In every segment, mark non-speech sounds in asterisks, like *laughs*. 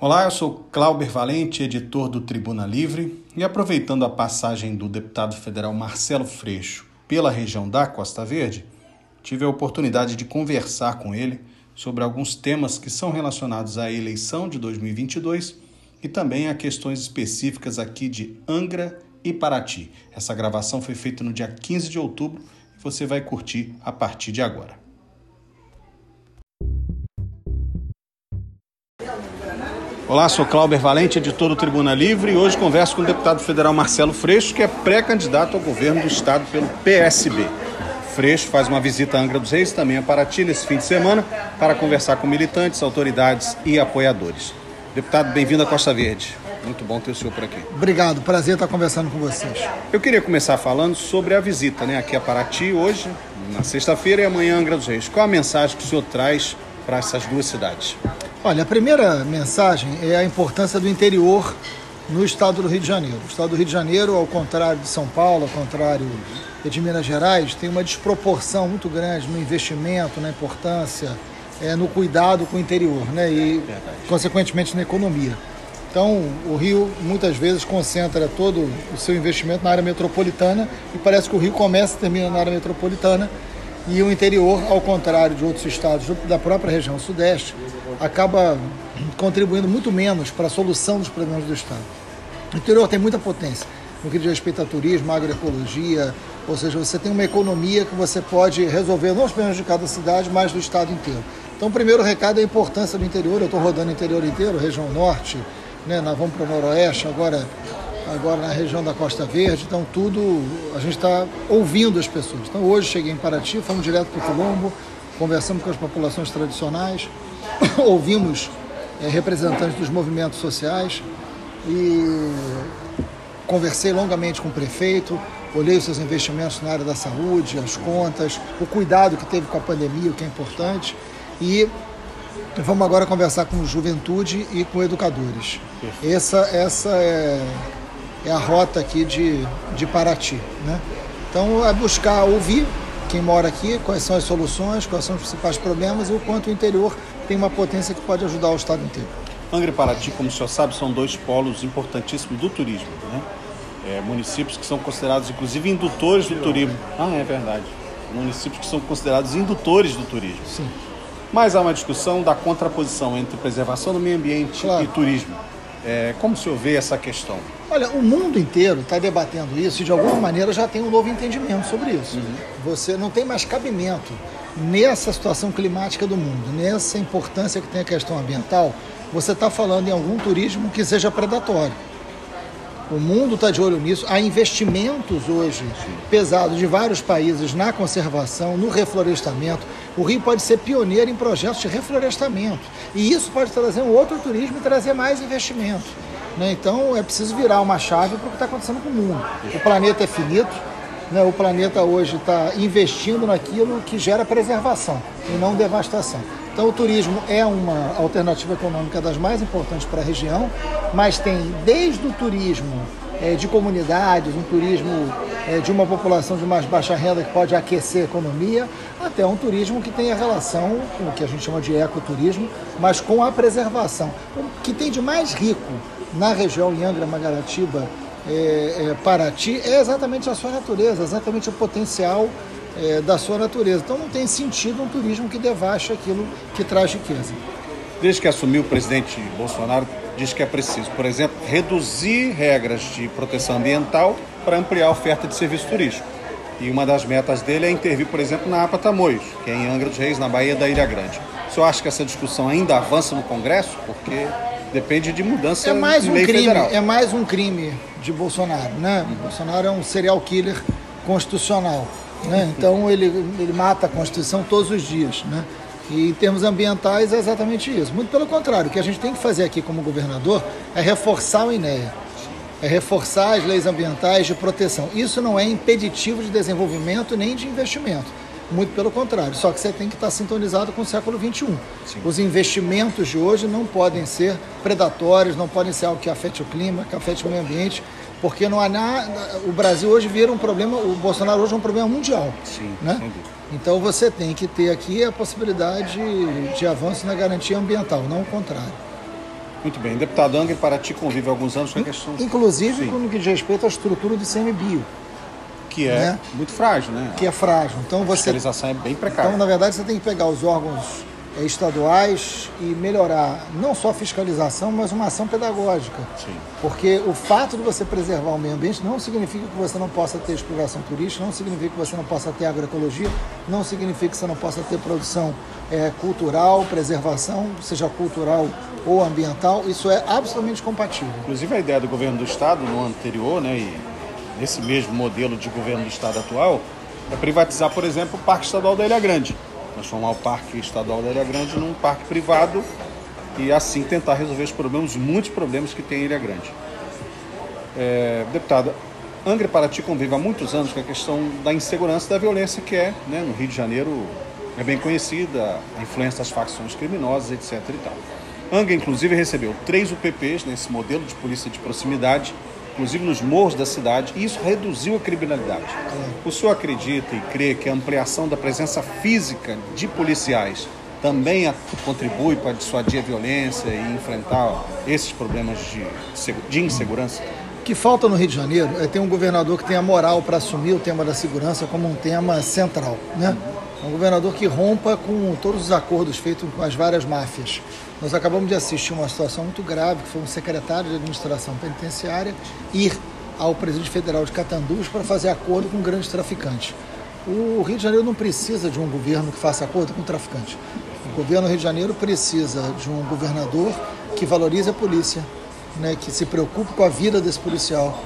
Olá, eu sou Clauber Valente, editor do Tribuna Livre, e aproveitando a passagem do deputado federal Marcelo Freixo pela região da Costa Verde, tive a oportunidade de conversar com ele sobre alguns temas que são relacionados à eleição de 2022 e também a questões específicas aqui de Angra e Paraty. Essa gravação foi feita no dia 15 de outubro e você vai curtir a partir de agora. Olá, sou Clauber Valente, editor do Tribuna Livre, e hoje converso com o deputado federal Marcelo Freixo, que é pré-candidato ao governo do estado pelo PSB. Freixo faz uma visita a Angra dos Reis, também a Paraty, nesse fim de semana, para conversar com militantes, autoridades e apoiadores. Deputado, bem-vindo à Costa Verde. Muito bom ter o senhor por aqui. Obrigado, prazer estar conversando com vocês. Eu queria começar falando sobre a visita né, aqui a Paraty, hoje, na sexta-feira, e amanhã Angra dos Reis. Qual a mensagem que o senhor traz para essas duas cidades? Olha, a primeira mensagem é a importância do interior no estado do Rio de Janeiro. O estado do Rio de Janeiro, ao contrário de São Paulo, ao contrário de Minas Gerais, tem uma desproporção muito grande no investimento, na importância, é, no cuidado com o interior, né? E, Verdade. consequentemente, na economia. Então, o Rio muitas vezes concentra todo o seu investimento na área metropolitana e parece que o Rio começa e termina na área metropolitana e o interior, ao contrário de outros estados da própria região sudeste, acaba contribuindo muito menos para a solução dos problemas do estado. O interior tem muita potência no que diz respeito a turismo, agroecologia, ou seja, você tem uma economia que você pode resolver não os problemas de cada cidade, mas do estado inteiro. Então, o primeiro recado é a importância do interior. Eu estou rodando o interior inteiro, região norte, né? nós vamos para o noroeste, agora agora na região da Costa Verde, então tudo a gente está ouvindo as pessoas. Então hoje cheguei em Paraty, fomos direto para o Colombo, conversamos com as populações tradicionais, *coughs* ouvimos é, representantes dos movimentos sociais e conversei longamente com o prefeito, olhei os seus investimentos na área da saúde, as contas, o cuidado que teve com a pandemia, o que é importante, e vamos agora conversar com juventude e com educadores. Essa, essa é é a rota aqui de, de Paraty. Né? Então é buscar ouvir quem mora aqui, quais são as soluções, quais são os principais problemas e o quanto o interior tem uma potência que pode ajudar o estado inteiro. Angra e Paraty, como o senhor sabe, são dois polos importantíssimos do turismo. Né? É, municípios que são considerados, inclusive, indutores do turismo. Ah, é verdade. Municípios que são considerados indutores do turismo. Sim. Mas há uma discussão da contraposição entre preservação do meio ambiente claro. e turismo. É, como o senhor vê essa questão? Olha, o mundo inteiro está debatendo isso e de alguma maneira já tem um novo entendimento sobre isso. Uhum. Você não tem mais cabimento nessa situação climática do mundo, nessa importância que tem a questão ambiental, você está falando em algum turismo que seja predatório. O mundo está de olho nisso. Há investimentos hoje pesados de vários países na conservação, no reflorestamento. O Rio pode ser pioneiro em projetos de reflorestamento. E isso pode trazer um outro turismo e trazer mais investimento. Né? Então é preciso virar uma chave para o que está acontecendo com o mundo. O planeta é finito, né? o planeta hoje está investindo naquilo que gera preservação e não devastação. Então o turismo é uma alternativa econômica das mais importantes para a região, mas tem desde o turismo é, de comunidades, um turismo é, de uma população de mais baixa renda que pode aquecer a economia, até um turismo que tem a relação com o que a gente chama de ecoturismo, mas com a preservação. O que tem de mais rico na região Angra, Mangaratiba, é, é, Paraty, é exatamente a sua natureza, exatamente o potencial é, da sua natureza. Então não tem sentido um turismo que devaste aquilo que traz riqueza. Desde que assumiu o presidente Bolsonaro, diz que é preciso, por exemplo, reduzir regras de proteção ambiental para ampliar a oferta de serviço turístico. E uma das metas dele é intervir, por exemplo, na APA Tamoios, que é em Angra dos Reis, na Baía da Ilha Grande. O senhor acha que essa discussão ainda avança no Congresso? Porque Depende de mudança é mais um crime, federal. É mais um crime de Bolsonaro, né? Uhum. Bolsonaro é um serial killer constitucional, né? Então ele, ele mata a Constituição todos os dias, né? E em termos ambientais é exatamente isso. Muito pelo contrário, o que a gente tem que fazer aqui como governador é reforçar o INEA, é reforçar as leis ambientais de proteção. Isso não é impeditivo de desenvolvimento nem de investimento. Muito pelo contrário, só que você tem que estar sintonizado com o século XXI. Sim. Os investimentos de hoje não podem ser predatórios, não podem ser algo que afete o clima, que afete o meio ambiente, porque não há nada. O Brasil hoje vira um problema, o Bolsonaro hoje é um problema mundial. Sim, né? Então você tem que ter aqui a possibilidade de avanço na garantia ambiental, não o contrário. Muito bem. Deputado Angra, Paraty convive há alguns anos com a questão... Inclusive Sim. no que diz respeito à estrutura do CMBio. Que é né? muito frágil, né? Que é frágil. Então você... A fiscalização é bem precária. Então, na verdade, você tem que pegar os órgãos estaduais e melhorar não só a fiscalização, mas uma ação pedagógica. Sim. Porque o fato de você preservar o meio ambiente não significa que você não possa ter exploração turística, não significa que você não possa ter agroecologia, não significa que você não possa ter produção é, cultural, preservação, seja cultural ou ambiental. Isso é absolutamente compatível. Inclusive a ideia do governo do estado no ano anterior, né, e nesse mesmo modelo de governo do estado atual, é privatizar, por exemplo, o Parque Estadual da Ilha Grande transformar o Parque Estadual da Ilha Grande num parque privado e assim tentar resolver os problemas, muitos problemas que tem em Ilha Grande. É, deputada, Angra Paraty convive há muitos anos com a questão da insegurança e da violência que é, né, no Rio de Janeiro, é bem conhecida, a influência das facções criminosas, etc. E tal. Angra, inclusive, recebeu três UPPs nesse modelo de polícia de proximidade inclusive nos morros da cidade, e isso reduziu a criminalidade. O senhor acredita e crê que a ampliação da presença física de policiais também contribui para dissuadir a violência e enfrentar esses problemas de, de insegurança? O que falta no Rio de Janeiro é ter um governador que tenha moral para assumir o tema da segurança como um tema central, né? Um governador que rompa com todos os acordos feitos com as várias máfias. Nós acabamos de assistir uma situação muito grave, que foi um secretário de administração penitenciária ir ao presidente federal de Catandus para fazer acordo com grandes traficantes. O Rio de Janeiro não precisa de um governo que faça acordo com traficantes. O governo do Rio de Janeiro precisa de um governador que valorize a polícia, né, que se preocupe com a vida desse policial,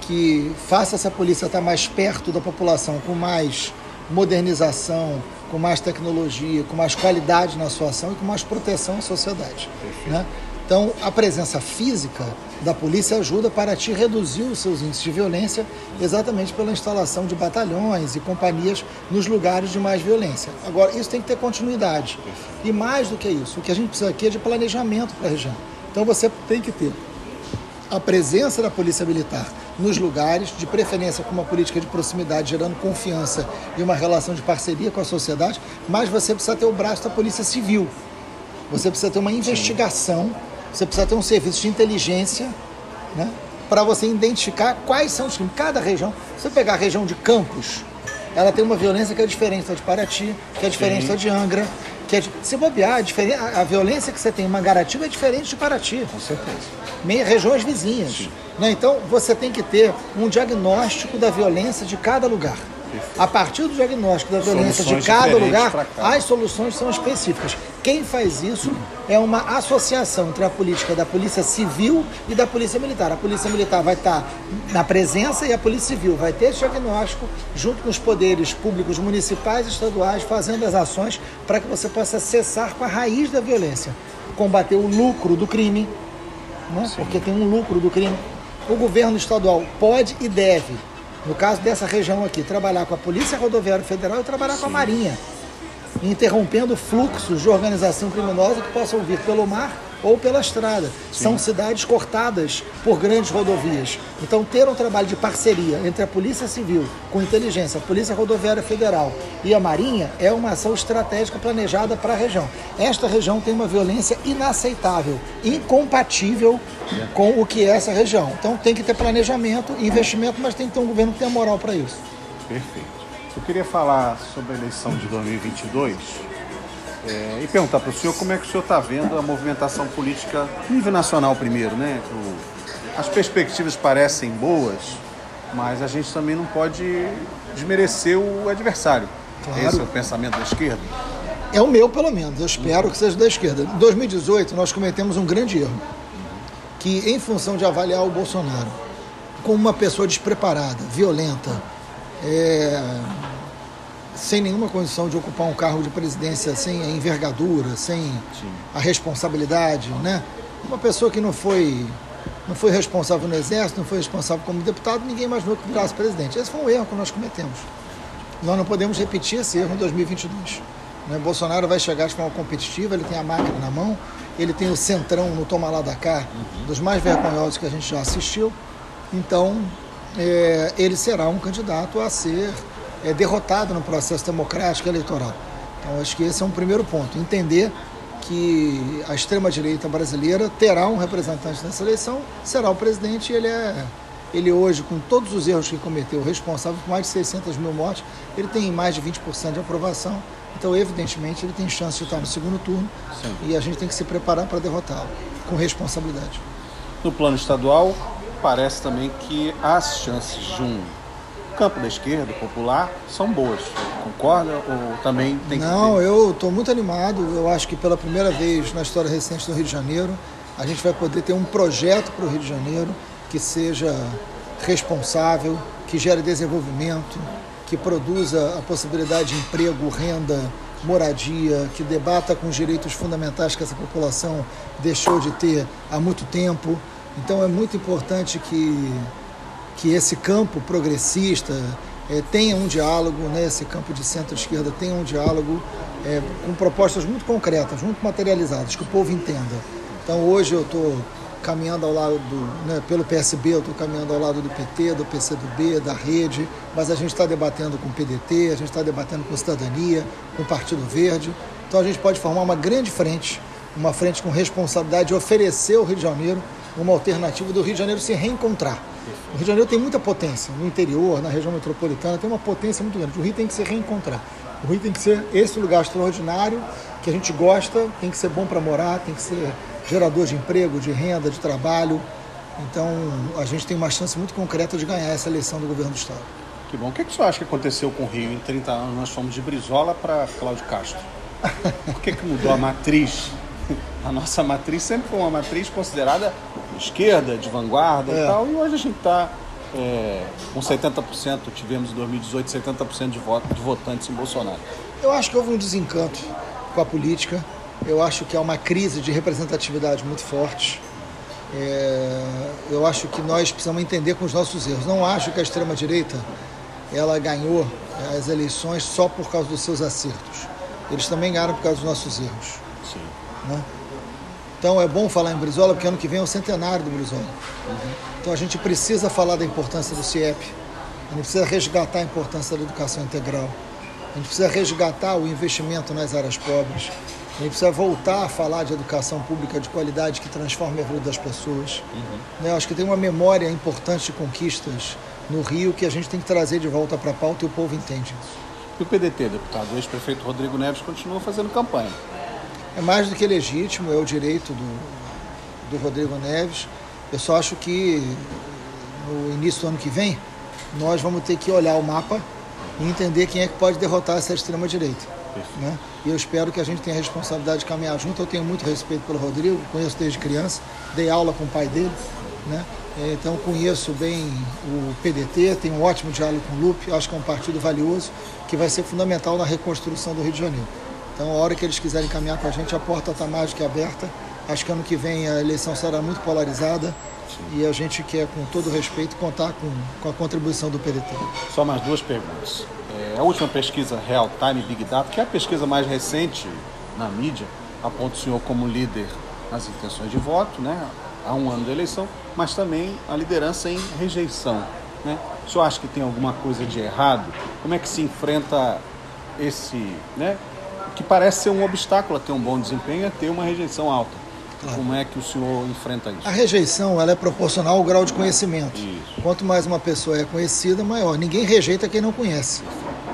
que faça essa polícia estar mais perto da população, com mais modernização, com mais tecnologia, com mais qualidade na sua ação e com mais proteção à sociedade. Né? Então, a presença física da polícia ajuda para te reduzir os seus índices de violência, exatamente pela instalação de batalhões e companhias nos lugares de mais violência. Agora, isso tem que ter continuidade. E mais do que isso, o que a gente precisa aqui é de planejamento para a região. Então, você tem que ter a presença da polícia militar nos lugares, de preferência com uma política de proximidade, gerando confiança e uma relação de parceria com a sociedade, mas você precisa ter o braço da polícia civil. Você precisa ter uma investigação, você precisa ter um serviço de inteligência, né? Para você identificar quais são os crimes. Cada região, se você pegar a região de Campos, ela tem uma violência que é diferente da de Paraty, que é diferente da de Angra, que se bobear, a, a, violência que você tem em Mangaratiba é diferente de Paraty. Com certeza. Meia, regiões vizinhas. Né? Então, você tem que ter um diagnóstico da violência de cada lugar. A partir do diagnóstico da violência de cada lugar, as soluções são específicas. Quem faz isso é uma associação entre a política da Polícia Civil e da Polícia Militar. A Polícia Militar vai estar na presença e a Polícia Civil vai ter esse diagnóstico junto com os poderes públicos municipais e estaduais, fazendo as ações para que você possa cessar com a raiz da violência, combater o lucro do crime, né? porque tem um lucro do crime. O governo estadual pode e deve no caso dessa região aqui, trabalhar com a Polícia Rodoviária Federal e trabalhar Sim. com a Marinha, interrompendo fluxos de organização criminosa que possam vir pelo mar ou pela estrada. Sim. São cidades cortadas por grandes rodovias. Então, ter um trabalho de parceria entre a Polícia Civil, com inteligência, a Polícia Rodoviária Federal e a Marinha é uma ação estratégica planejada para a região. Esta região tem uma violência inaceitável, incompatível com o que é essa região. Então, tem que ter planejamento, investimento, mas tem que ter um governo que tenha moral para isso. Perfeito. Eu queria falar sobre a eleição de 2022 é, e perguntar para o senhor como é que o senhor está vendo a movimentação política nível nacional primeiro, né? O, as perspectivas parecem boas, mas a gente também não pode desmerecer o adversário. Claro. Esse é o pensamento da esquerda? É o meu, pelo menos. Eu espero que seja da esquerda. Em 2018, nós cometemos um grande erro. Que, em função de avaliar o Bolsonaro como uma pessoa despreparada, violenta, é, sem nenhuma condição de ocupar um cargo de presidência sem a envergadura, sem Sim. a responsabilidade, né? Uma pessoa que não foi não foi responsável no exército, não foi responsável como deputado, ninguém imaginou que virasse presidente. Esse foi um erro que nós cometemos. Nós não podemos repetir esse erro em 2022. Né? Bolsonaro vai chegar de forma competitiva, ele tem a máquina na mão, ele tem o centrão no toma lá da cá, uhum. dos mais vergonhosos que a gente já assistiu. Então, é, ele será um candidato a ser é, derrotado no processo democrático eleitoral. Então, acho que esse é um primeiro ponto. Entender que a extrema-direita brasileira terá um representante nessa eleição, será o presidente e ele é ele hoje, com todos os erros que cometeu, responsável por mais de 600 mil mortes, ele tem mais de 20% de aprovação. Então, evidentemente, ele tem chance de estar no segundo turno Sim. e a gente tem que se preparar para derrotá-lo, com responsabilidade. No plano estadual, parece também que as chances de um campo da esquerda popular são boas. Concorda ou também tem Não, que... eu estou muito animado. Eu acho que pela primeira vez na história recente do Rio de Janeiro, a gente vai poder ter um projeto para o Rio de Janeiro que seja responsável, que gere desenvolvimento, que produza a possibilidade de emprego, renda, moradia, que debata com os direitos fundamentais que essa população deixou de ter há muito tempo. Então é muito importante que, que esse campo progressista é, tenha um diálogo, né, esse campo de centro-esquerda tenha um diálogo é, com propostas muito concretas, muito materializadas, que o povo entenda. Então hoje eu estou caminhando ao lado do, né, pelo PSB, eu estou caminhando ao lado do PT, do PCdoB, da Rede, mas a gente está debatendo com o PDT, a gente está debatendo com Cidadania, com o Partido Verde. Então a gente pode formar uma grande frente, uma frente com responsabilidade de oferecer ao Rio de Janeiro uma alternativa do Rio de Janeiro se reencontrar. O Rio de Janeiro tem muita potência, no interior, na região metropolitana, tem uma potência muito grande. O Rio tem que se reencontrar. O Rio tem que ser esse lugar extraordinário que a gente gosta, tem que ser bom para morar, tem que ser gerador de emprego, de renda, de trabalho. Então, a gente tem uma chance muito concreta de ganhar essa eleição do governo do Estado. Que bom. O que, é que você acha que aconteceu com o Rio? Em 30 anos nós fomos de Brizola para Cláudio Castro. *laughs* Por que, que mudou a matriz? A nossa matriz sempre foi uma matriz considerada de esquerda, de vanguarda é. e tal, e hoje a gente está é, com 70%, tivemos em 2018 70% de, voto, de votantes em Bolsonaro. Eu acho que houve um desencanto com a política. Eu acho que há uma crise de representatividade muito forte. É, eu acho que nós precisamos entender com os nossos erros. Não acho que a extrema-direita ela ganhou as eleições só por causa dos seus acertos. Eles também ganharam por causa dos nossos erros. Sim. Né? Então é bom falar em Brizola, porque ano que vem é o centenário do Brizola. Uhum. Então a gente precisa falar da importância do CIEP, a gente precisa resgatar a importância da educação integral, a gente precisa resgatar o investimento nas áreas pobres, a gente precisa voltar a falar de educação pública de qualidade que transforme a vida das pessoas. Uhum. Acho que tem uma memória importante de conquistas no Rio que a gente tem que trazer de volta para a pauta e o povo entende isso. E o PDT, deputado, o ex-prefeito Rodrigo Neves continua fazendo campanha. É mais do que legítimo, é o direito do, do Rodrigo Neves. Eu só acho que no início do ano que vem nós vamos ter que olhar o mapa e entender quem é que pode derrotar essa extrema-direita. Né? E eu espero que a gente tenha a responsabilidade de caminhar junto. Eu tenho muito respeito pelo Rodrigo, conheço desde criança, dei aula com o pai dele, né? É, então conheço bem o PDT, tenho um ótimo diálogo com o Lupe, acho que é um partido valioso que vai ser fundamental na reconstrução do Rio de Janeiro. Então, a hora que eles quiserem caminhar com a gente, a porta está mais do que aberta. Acho que ano que vem a eleição será muito polarizada e a gente quer, com todo respeito, contar com, com a contribuição do PDT. Só mais duas perguntas. É, a última pesquisa Real Time Big Data, que é a pesquisa mais recente na mídia, aponta o senhor como líder nas intenções de voto, né? há um ano da eleição, mas também a liderança em rejeição. Né? O senhor acha que tem alguma coisa de errado? Como é que se enfrenta esse, né? Que parece ser um obstáculo a ter um bom desempenho, é ter uma rejeição alta? Claro. Como é que o senhor enfrenta isso? A rejeição ela é proporcional ao grau de conhecimento. Isso. Quanto mais uma pessoa é conhecida, maior. Ninguém rejeita quem não conhece.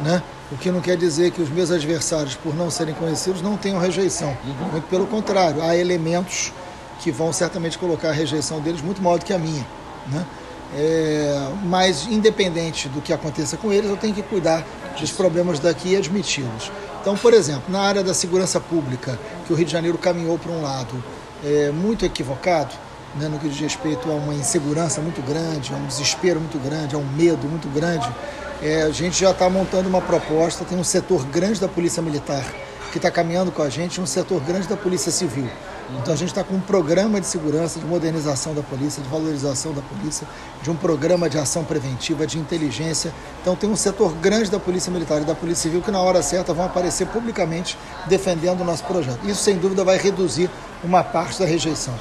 Né? O que não quer dizer que os meus adversários, por não serem conhecidos, não tenham rejeição. Uhum. Muito pelo contrário, há elementos que vão certamente colocar a rejeição deles muito maior do que a minha. Né? É, mas, independente do que aconteça com eles, eu tenho que cuidar dos problemas daqui e admiti-los. Então, por exemplo, na área da segurança pública, que o Rio de Janeiro caminhou para um lado, é, muito equivocado, né, no que diz respeito a uma insegurança muito grande, a um desespero muito grande, a um medo muito grande. É, a gente já está montando uma proposta, tem um setor grande da Polícia Militar que está caminhando com a gente, um setor grande da Polícia Civil. Então a gente está com um programa de segurança, de modernização da polícia, de valorização da polícia, de um programa de ação preventiva, de inteligência. Então tem um setor grande da Polícia Militar e da Polícia Civil que na hora certa vão aparecer publicamente defendendo o nosso projeto. Isso sem dúvida vai reduzir uma parte da rejeição.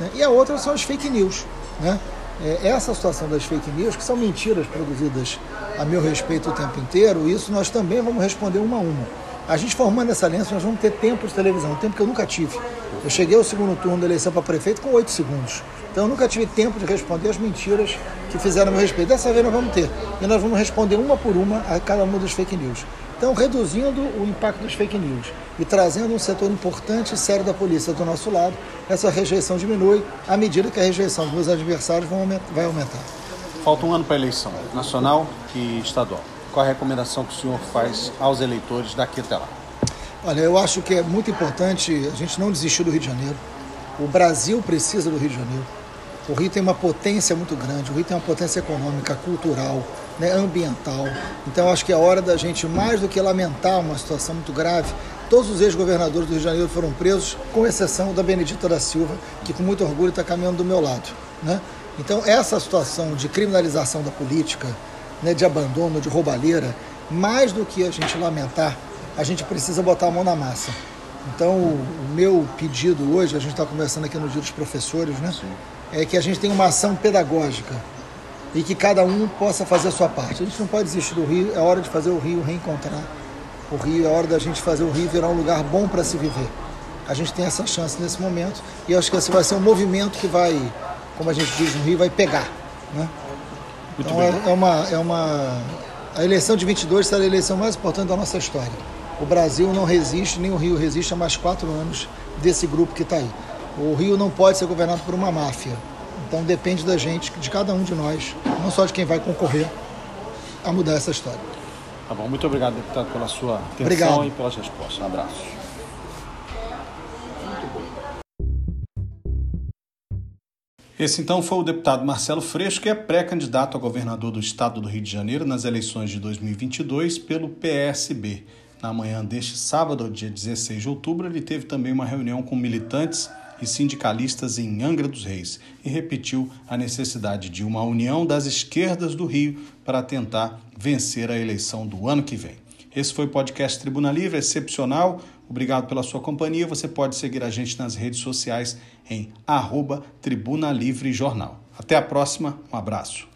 Né? E a outra são as fake news. Né? É, essa situação das fake news, que são mentiras produzidas a meu respeito o tempo inteiro, isso nós também vamos responder uma a uma. A gente formando essa aliança, nós vamos ter tempo de televisão, um tempo que eu nunca tive. Eu cheguei ao segundo turno da eleição para prefeito com oito segundos. Então eu nunca tive tempo de responder as mentiras que fizeram a meu respeito. Dessa vez nós vamos ter. E nós vamos responder uma por uma a cada uma das fake news. Então, reduzindo o impacto dos fake news e trazendo um setor importante e sério da polícia do nosso lado, essa rejeição diminui à medida que a rejeição dos meus adversários vai aumentar. Falta um ano para a eleição nacional e estadual. Qual a recomendação que o senhor faz aos eleitores daqui até lá? Olha, eu acho que é muito importante a gente não desistir do Rio de Janeiro. O Brasil precisa do Rio de Janeiro. O Rio tem uma potência muito grande, o Rio tem uma potência econômica, cultural, né, ambiental. Então acho que é hora da gente, mais do que lamentar uma situação muito grave, todos os ex-governadores do Rio de Janeiro foram presos, com exceção da Benedita da Silva, que com muito orgulho está caminhando do meu lado. Né? Então essa situação de criminalização da política, né, de abandono, de roubalheira, mais do que a gente lamentar, a gente precisa botar a mão na massa. Então, o meu pedido hoje, a gente está conversando aqui no Dia dos Professores, né? Sim. É que a gente tenha uma ação pedagógica e que cada um possa fazer a sua parte. A gente não pode desistir do Rio, é hora de fazer o Rio reencontrar. O Rio é hora da gente fazer o Rio virar um lugar bom para se viver. A gente tem essa chance nesse momento e acho que esse vai ser um movimento que vai, como a gente diz no Rio, vai pegar. Né? Então é, é, uma, é uma. A eleição de 22 será a eleição mais importante da nossa história. O Brasil não resiste, nem o Rio resiste há mais quatro anos desse grupo que está aí. O Rio não pode ser governado por uma máfia. Então depende da gente, de cada um de nós, não só de quem vai concorrer, a mudar essa história. Tá bom, muito obrigado, deputado, pela sua atenção obrigado. e pelas respostas. Um abraço. Esse então foi o deputado Marcelo Freixo, que é pré-candidato a governador do estado do Rio de Janeiro nas eleições de 2022 pelo PSB. Na manhã deste sábado, dia 16 de outubro, ele teve também uma reunião com militantes e sindicalistas em Angra dos Reis e repetiu a necessidade de uma união das esquerdas do Rio para tentar vencer a eleição do ano que vem. Esse foi o podcast Tribuna Livre, excepcional. Obrigado pela sua companhia. Você pode seguir a gente nas redes sociais em arroba Tribuna Livre Jornal. Até a próxima, um abraço.